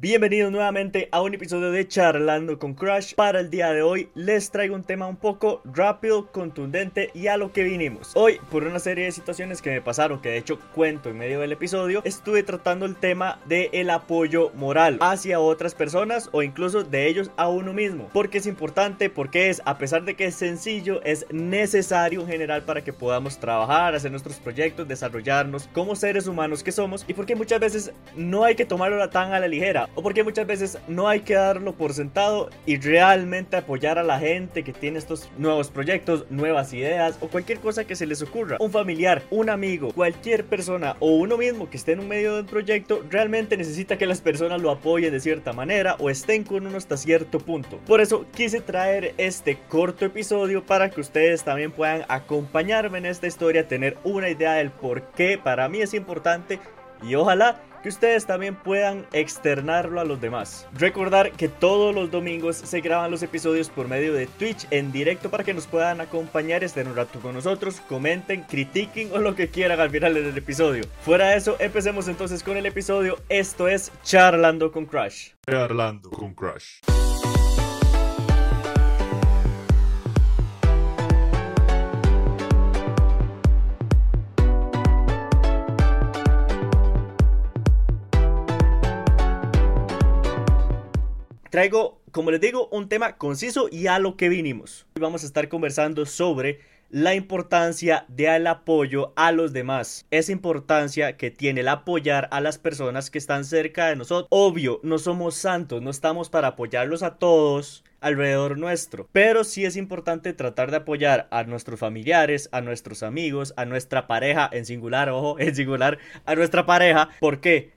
Bienvenidos nuevamente a un episodio de Charlando con Crash. Para el día de hoy les traigo un tema un poco rápido, contundente y a lo que vinimos. Hoy, por una serie de situaciones que me pasaron, que de hecho cuento en medio del episodio, estuve tratando el tema de el apoyo moral hacia otras personas o incluso de ellos a uno mismo. Porque es importante, porque es, a pesar de que es sencillo, es necesario en general para que podamos trabajar, hacer nuestros proyectos, desarrollarnos como seres humanos que somos y porque muchas veces no hay que tomarlo tan a la ligera o porque muchas veces no hay que darlo por sentado y realmente apoyar a la gente que tiene estos nuevos proyectos, nuevas ideas o cualquier cosa que se les ocurra. Un familiar, un amigo, cualquier persona o uno mismo que esté en un medio de un proyecto realmente necesita que las personas lo apoyen de cierta manera o estén con uno hasta cierto punto. Por eso quise traer este corto episodio para que ustedes también puedan acompañarme en esta historia, tener una idea del por qué para mí es importante y ojalá que ustedes también puedan externarlo a los demás. Recordar que todos los domingos se graban los episodios por medio de Twitch en directo para que nos puedan acompañar, estén un rato con nosotros, comenten, critiquen o lo que quieran al final del episodio. Fuera de eso, empecemos entonces con el episodio. Esto es Charlando con Crash. Charlando con Crash. Traigo, como les digo, un tema conciso y a lo que vinimos. Hoy vamos a estar conversando sobre la importancia del apoyo a los demás. Esa importancia que tiene el apoyar a las personas que están cerca de nosotros. Obvio, no somos santos, no estamos para apoyarlos a todos alrededor nuestro. Pero sí es importante tratar de apoyar a nuestros familiares, a nuestros amigos, a nuestra pareja, en singular, ojo, en singular, a nuestra pareja. ¿Por qué?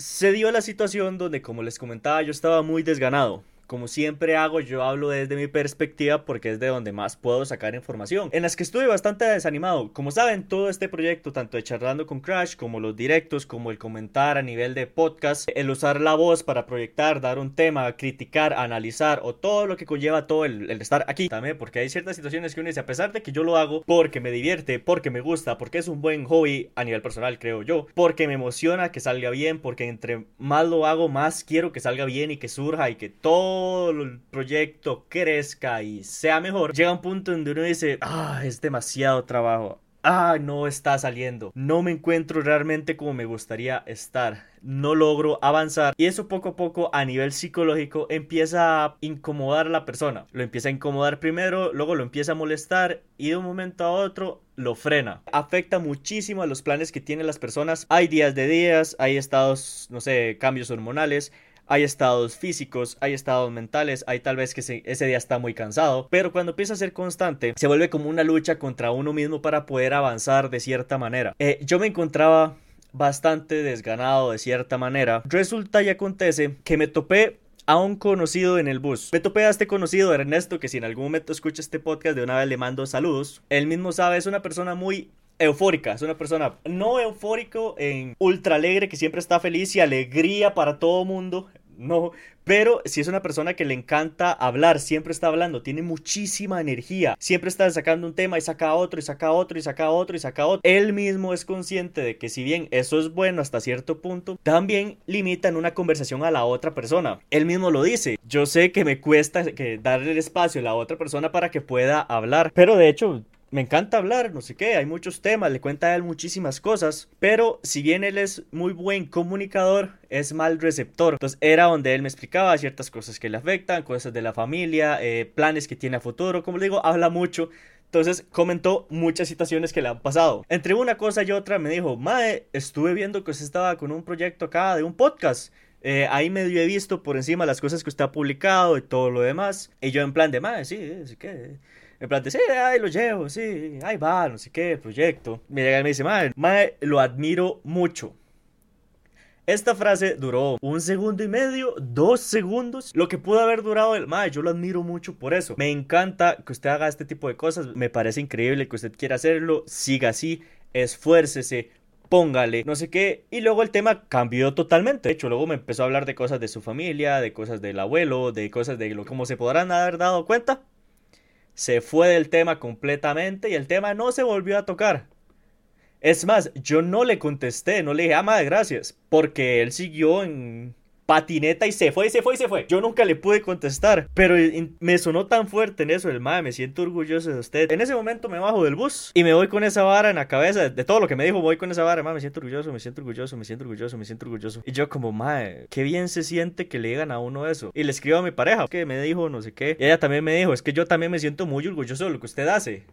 Se dio la situación donde, como les comentaba, yo estaba muy desganado. Como siempre hago, yo hablo desde mi perspectiva porque es de donde más puedo sacar información. En las que estuve bastante desanimado. Como saben, todo este proyecto, tanto de charlando con Crash, como los directos, como el comentar a nivel de podcast, el usar la voz para proyectar, dar un tema, criticar, analizar o todo lo que conlleva todo el, estar aquí también, porque hay ciertas situaciones que uno dice, a pesar de que yo lo hago porque me divierte, porque me gusta, porque es un buen hobby a nivel personal, creo yo, porque me emociona que salga bien, porque entre más lo hago, más quiero que salga bien y que surja y que todo todo el proyecto crezca y sea mejor, llega un punto donde uno dice, ah, es demasiado trabajo. Ah, no está saliendo. No me encuentro realmente como me gustaría estar. No logro avanzar. Y eso poco a poco a nivel psicológico empieza a incomodar a la persona. Lo empieza a incomodar primero, luego lo empieza a molestar y de un momento a otro lo frena. Afecta muchísimo a los planes que tienen las personas. Hay días de días, hay estados, no sé, cambios hormonales hay estados físicos, hay estados mentales, hay tal vez que ese día está muy cansado, pero cuando empieza a ser constante, se vuelve como una lucha contra uno mismo para poder avanzar de cierta manera. Eh, yo me encontraba bastante desganado de cierta manera. Resulta y acontece que me topé a un conocido en el bus. Me topé a este conocido, Ernesto, que si en algún momento escucha este podcast, de una vez le mando saludos. Él mismo sabe, es una persona muy eufórica, es una persona no eufórico en ultra alegre que siempre está feliz y alegría para todo mundo no, pero si es una persona que le encanta hablar, siempre está hablando, tiene muchísima energía, siempre está sacando un tema y saca otro y saca otro y saca otro y saca otro. Él mismo es consciente de que si bien eso es bueno hasta cierto punto, también limita en una conversación a la otra persona. Él mismo lo dice, yo sé que me cuesta que darle el espacio a la otra persona para que pueda hablar, pero de hecho me encanta hablar, no sé qué, hay muchos temas, le cuenta a él muchísimas cosas, pero si bien él es muy buen comunicador, es mal receptor. Entonces era donde él me explicaba ciertas cosas que le afectan, cosas de la familia, eh, planes que tiene a futuro, como le digo, habla mucho. Entonces comentó muchas situaciones que le han pasado. Entre una cosa y otra me dijo, Mae, estuve viendo que usted estaba con un proyecto acá de un podcast. Eh, ahí medio he visto por encima las cosas que usted ha publicado y todo lo demás. Y yo en plan de, Mae, sí, sí que en plan de, sí, ahí lo llevo, sí, ahí va, no sé qué, proyecto. Me llega y me dice, madre, madre, lo admiro mucho. Esta frase duró un segundo y medio, dos segundos, lo que pudo haber durado el madre. Yo lo admiro mucho por eso. Me encanta que usted haga este tipo de cosas. Me parece increíble que usted quiera hacerlo. Siga así, esfuércese, póngale, no sé qué. Y luego el tema cambió totalmente. De hecho, luego me empezó a hablar de cosas de su familia, de cosas del abuelo, de cosas de lo como se podrán haber dado cuenta se fue del tema completamente y el tema no se volvió a tocar. Es más, yo no le contesté, no le dije, ah, madre, gracias, porque él siguió en patineta y se fue, y se fue, y se fue. Yo nunca le pude contestar, pero me sonó tan fuerte en eso el madre, me siento orgulloso de usted. En ese momento me bajo del bus y me voy con esa vara en la cabeza, de todo lo que me dijo, voy con esa vara, madre, me siento orgulloso, me siento orgulloso, me siento orgulloso, me siento orgulloso. Y yo como, madre, qué bien se siente que le digan a uno eso. Y le escribo a mi pareja, que me dijo no sé qué. Y ella también me dijo, es que yo también me siento muy orgulloso de lo que usted hace.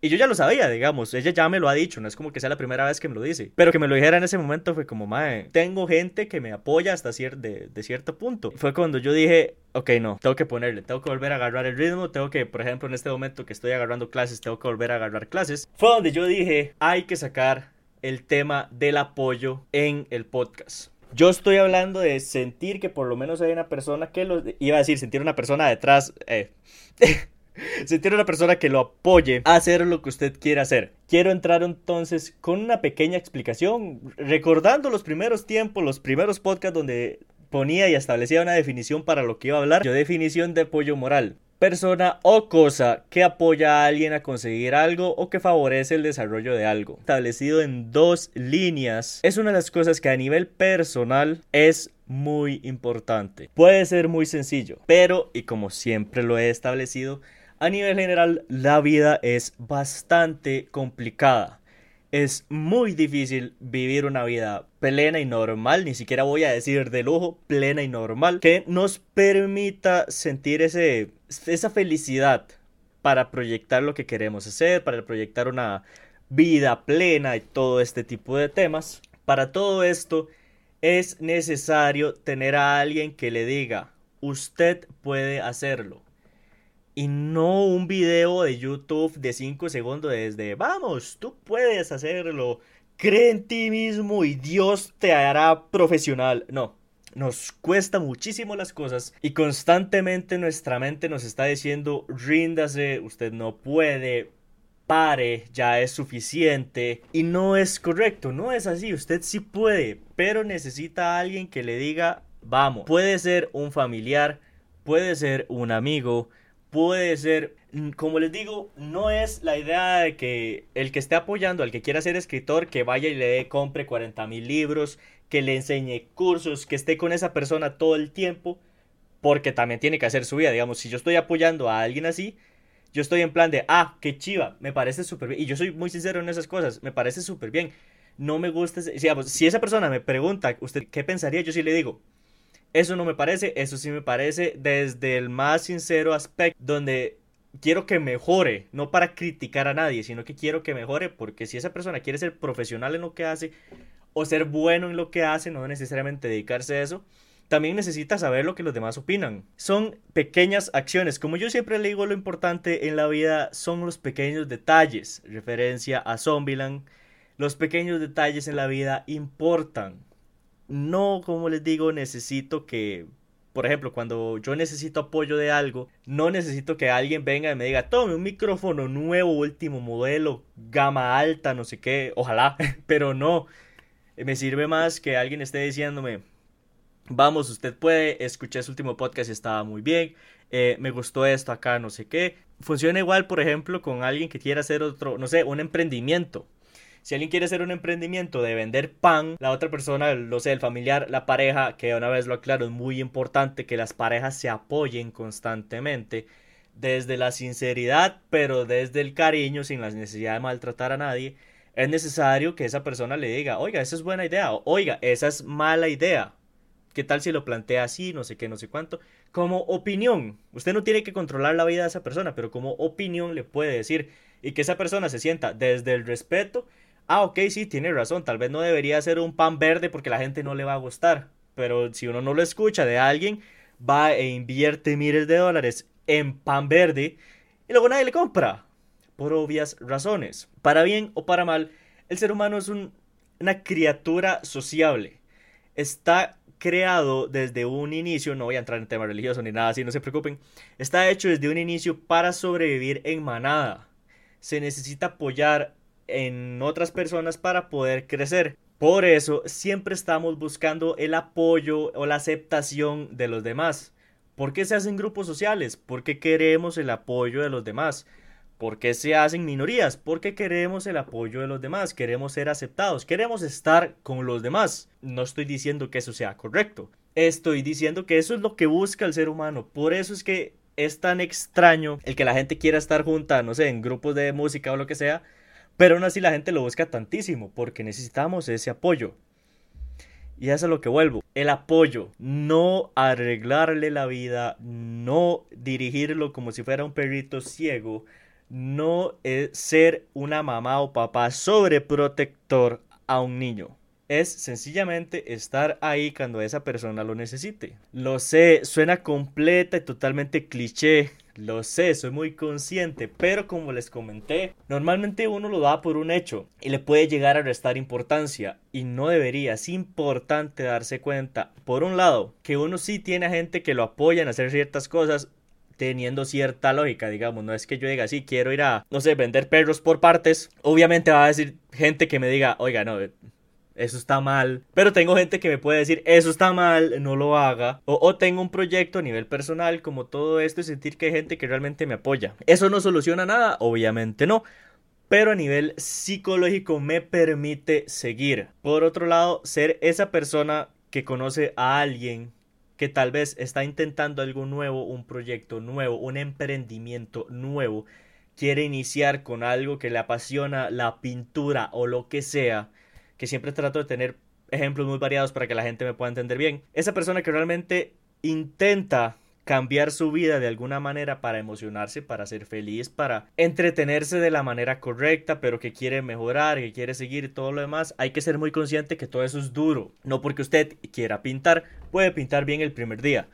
Y yo ya lo sabía, digamos, ella ya me lo ha dicho, no es como que sea la primera vez que me lo dice. Pero que me lo dijera en ese momento fue como, mae, tengo gente que me apoya hasta de, de cierto punto. Fue cuando yo dije, ok, no, tengo que ponerle, tengo que volver a agarrar el ritmo, tengo que, por ejemplo, en este momento que estoy agarrando clases, tengo que volver a agarrar clases. Fue donde yo dije, hay que sacar el tema del apoyo en el podcast. Yo estoy hablando de sentir que por lo menos hay una persona que lo... Iba a decir, sentir una persona detrás... Eh. sentir una persona que lo apoye a hacer lo que usted quiere hacer. Quiero entrar entonces con una pequeña explicación, recordando los primeros tiempos, los primeros podcasts donde ponía y establecía una definición para lo que iba a hablar. Yo definición de apoyo moral. Persona o cosa que apoya a alguien a conseguir algo o que favorece el desarrollo de algo. Establecido en dos líneas. Es una de las cosas que a nivel personal es muy importante. Puede ser muy sencillo, pero, y como siempre lo he establecido, a nivel general, la vida es bastante complicada. Es muy difícil vivir una vida plena y normal, ni siquiera voy a decir de lujo, plena y normal, que nos permita sentir ese, esa felicidad para proyectar lo que queremos hacer, para proyectar una vida plena y todo este tipo de temas. Para todo esto es necesario tener a alguien que le diga, usted puede hacerlo y no un video de YouTube de 5 segundos desde, vamos, tú puedes hacerlo, cree en ti mismo y Dios te hará profesional. No, nos cuesta muchísimo las cosas y constantemente nuestra mente nos está diciendo, ríndase, usted no puede, pare, ya es suficiente. Y no es correcto, no es así, usted sí puede, pero necesita alguien que le diga, vamos, puede ser un familiar, puede ser un amigo, puede ser, mm, como les digo, no es la idea de que el que esté apoyando al que quiera ser escritor, que vaya y le compre 40 mil libros, que le enseñe cursos, que esté con esa persona todo el tiempo, porque también tiene que hacer su vida. Digamos, si yo estoy apoyando a alguien así, yo estoy en plan de, ah, qué chiva, me parece súper bien. Y yo soy muy sincero en esas cosas, me parece súper bien. No me gusta, digamos, si esa persona me pregunta, ¿usted qué pensaría? Yo sí le digo, eso no me parece, eso sí me parece desde el más sincero aspecto donde quiero que mejore, no para criticar a nadie, sino que quiero que mejore porque si esa persona quiere ser profesional en lo que hace o ser bueno en lo que hace, no necesariamente dedicarse a eso, también necesita saber lo que los demás opinan. Son pequeñas acciones. Como yo siempre le digo, lo importante en la vida son los pequeños detalles. Referencia a Zombieland. Los pequeños detalles en la vida importan no, como les digo, necesito que, por ejemplo, cuando yo necesito apoyo de algo, no necesito que alguien venga y me diga, tome un micrófono nuevo, último modelo, gama alta, no sé qué, ojalá, pero no. Me sirve más que alguien esté diciéndome, vamos, usted puede, escuché su último podcast y estaba muy bien, eh, me gustó esto acá, no sé qué. Funciona igual, por ejemplo, con alguien que quiera hacer otro, no sé, un emprendimiento. Si alguien quiere hacer un emprendimiento de vender pan, la otra persona, no sé, el familiar, la pareja, que una vez lo aclaro, es muy importante que las parejas se apoyen constantemente desde la sinceridad, pero desde el cariño, sin la necesidad de maltratar a nadie. Es necesario que esa persona le diga, oiga, esa es buena idea, oiga, esa es mala idea. ¿Qué tal si lo plantea así, no sé qué, no sé cuánto? Como opinión. Usted no tiene que controlar la vida de esa persona, pero como opinión le puede decir. Y que esa persona se sienta desde el respeto ah, ok, sí, tiene razón, tal vez no debería ser un pan verde porque la gente no le va a gustar, pero si uno no lo escucha de alguien, va e invierte miles de dólares en pan verde y luego nadie le compra, por obvias razones. Para bien o para mal, el ser humano es una criatura sociable. Está creado desde un inicio, no voy a entrar en temas religiosos ni nada así, no se preocupen, está hecho desde un inicio para sobrevivir en manada. Se necesita apoyar en otras personas para poder crecer. Por eso siempre estamos buscando el apoyo o la aceptación de los demás. ¿Por qué se hacen grupos sociales? Porque queremos el apoyo de los demás. ¿Por qué se hacen minorías? Porque queremos el apoyo de los demás, queremos ser aceptados, queremos estar con los demás. No estoy diciendo que eso sea correcto. estoy diciendo que eso es lo que busca el ser humano. Por eso es que es tan extraño el que la gente quiera estar junta, no sé, en grupos de música o lo que sea, pero aún así la gente lo busca tantísimo porque necesitamos ese apoyo. Y eso es lo que vuelvo. El apoyo. No arreglarle la vida. No dirigirlo como si fuera un perrito ciego. No es ser una mamá o papá sobreprotector a un niño es sencillamente estar ahí cuando esa persona lo necesite. Lo sé, suena completa y totalmente cliché. Lo sé, soy muy consciente, pero como les comenté, normalmente uno lo da por un hecho y le puede llegar a restar importancia y no debería, es importante darse cuenta, por un lado, que uno sí tiene a gente que lo apoya en hacer ciertas cosas, teniendo cierta lógica, digamos, no es que yo diga, sí, quiero ir a, no sé, vender perros por partes, obviamente va a decir gente que me diga, oiga, no, eso está mal. Pero tengo gente que me puede decir, eso está mal, no lo haga. O, tengo un proyecto a nivel personal como todo esto y sentir que hay gente que realmente me apoya. ¿Eso no soluciona nada? Obviamente no. Pero a nivel psicológico me permite seguir. Por otro lado, ser esa persona que conoce a alguien que tal vez está intentando algo nuevo, un proyecto nuevo, un emprendimiento nuevo, quiere iniciar con algo que le apasiona, la pintura o lo que sea, que siempre trato de tener ejemplos muy variados para que la gente me pueda entender bien. Esa persona que realmente intenta cambiar su vida de alguna manera para emocionarse, para ser feliz, para entretenerse de la manera correcta, pero que quiere mejorar, que quiere seguir todo lo demás, hay que ser muy consciente que todo eso es duro. No porque usted quiera pintar, puede pintar bien el primer día.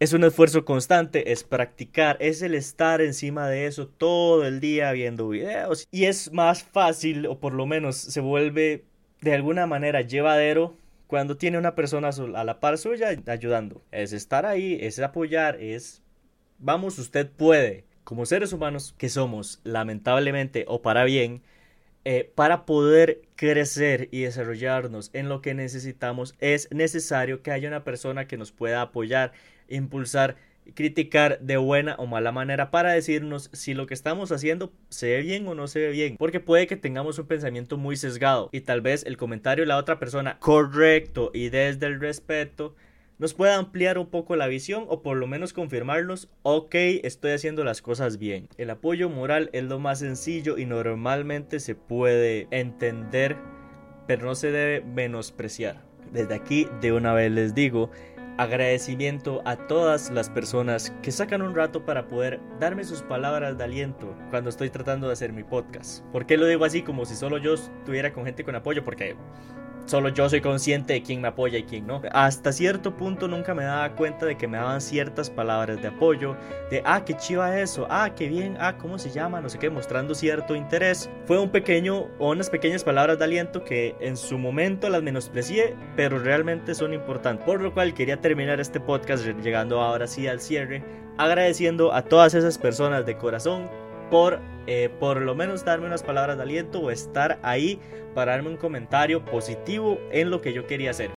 Es un esfuerzo constante, es practicar, es el estar encima de eso todo el día viendo videos y es más fácil o por lo menos se vuelve de alguna manera llevadero cuando tiene una persona a la par suya ayudando. Es estar ahí, es apoyar, es vamos, usted puede. Como seres humanos que somos, lamentablemente o para bien, eh, para poder crecer y desarrollarnos en lo que necesitamos, es necesario que haya una persona que nos pueda apoyar, impulsar criticar de buena o mala manera para decirnos si lo que estamos haciendo se ve bien o no se ve bien. Porque puede que tengamos un pensamiento muy sesgado y tal vez el comentario de la otra persona correcto y desde el respeto nos pueda ampliar un poco la visión o por lo menos confirmarnos, ok, estoy haciendo las cosas bien. El apoyo moral es lo más sencillo y normalmente se puede entender, pero no se debe menospreciar. Desde aquí de una vez les digo agradecimiento a todas las personas que sacan un rato para poder darme sus palabras de aliento cuando estoy tratando de hacer mi podcast. ¿Por qué lo digo así como si solo yo estuviera con gente con apoyo? Porque solo yo soy consciente de quién me apoya y quién no. Hasta cierto punto nunca me daba cuenta de que me daban ciertas palabras de apoyo, de ah, qué chiva eso, ah, qué bien, ah, cómo se llama, no sé qué, mostrando cierto interés. Fue un pequeño o unas pequeñas palabras de aliento que en su momento las menosprecié, pero realmente son importantes. Por lo cual quería terminar este podcast llegando ahora sí al cierre, agradeciendo a todas esas personas de corazón por eh, por lo menos darme unas palabras de aliento o estar ahí para darme un comentario positivo en lo que yo quería hacer.